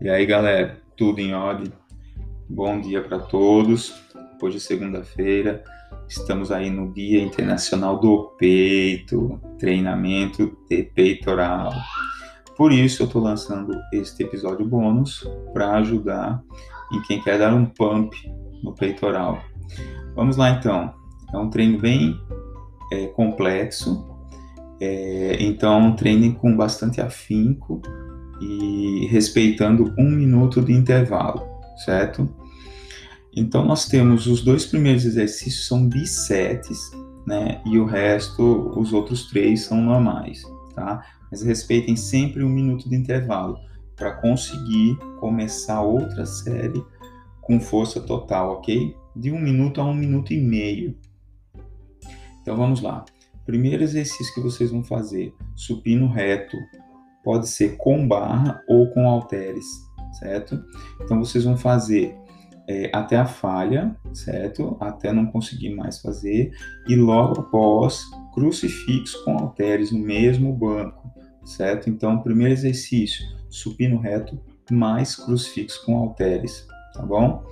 E aí, galera, tudo em ordem? Bom dia para todos. Hoje é segunda-feira, estamos aí no Dia Internacional do Peito, treinamento de peitoral. Por isso, eu estou lançando este episódio bônus para ajudar em quem quer dar um pump no peitoral. Vamos lá, então. É um treino bem é, complexo, é, então treinem com bastante afinco e respeitando um minuto de intervalo, certo? Então nós temos os dois primeiros exercícios são bisets, né? E o resto, os outros três são normais, tá? Mas respeitem sempre um minuto de intervalo para conseguir começar outra série com força total, ok? De um minuto a um minuto e meio. Então vamos lá. Primeiro exercício que vocês vão fazer: supino reto, pode ser com barra ou com halteres, certo? Então vocês vão fazer é, até a falha, certo? Até não conseguir mais fazer e logo após crucifixo com halteres no mesmo banco, certo? Então primeiro exercício supino reto mais crucifixo com halteres, tá bom?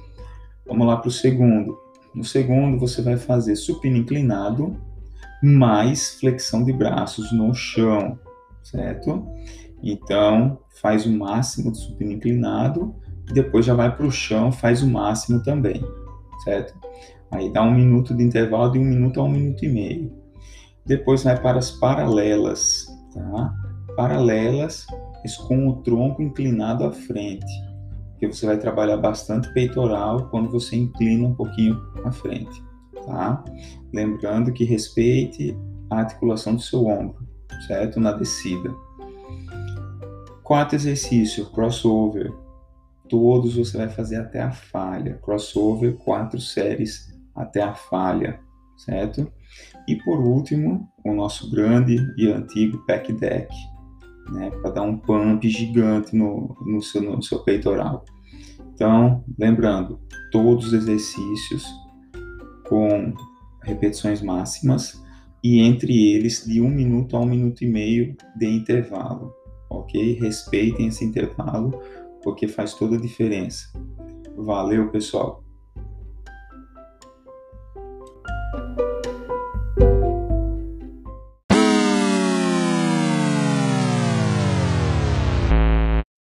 Vamos lá para o segundo. No segundo você vai fazer supino inclinado mais flexão de braços no chão, certo? Então, faz o máximo do supino inclinado e depois já vai para o chão, faz o máximo também, certo? Aí dá um minuto de intervalo de um minuto a um minuto e meio. Depois vai para as paralelas, tá? Paralelas, com o tronco inclinado à frente, porque você vai trabalhar bastante peitoral quando você inclina um pouquinho à frente, tá? Lembrando que respeite a articulação do seu ombro, certo? Na descida. Quarto exercício, crossover. Todos você vai fazer até a falha. Crossover, quatro séries até a falha, certo? E por último, o nosso grande e antigo pack deck, né? Para dar um pump gigante no, no, seu, no seu peitoral. Então, lembrando, todos os exercícios com repetições máximas e entre eles de um minuto a um minuto e meio de intervalo ok? Respeitem esse intervalo, porque faz toda a diferença. Valeu, pessoal!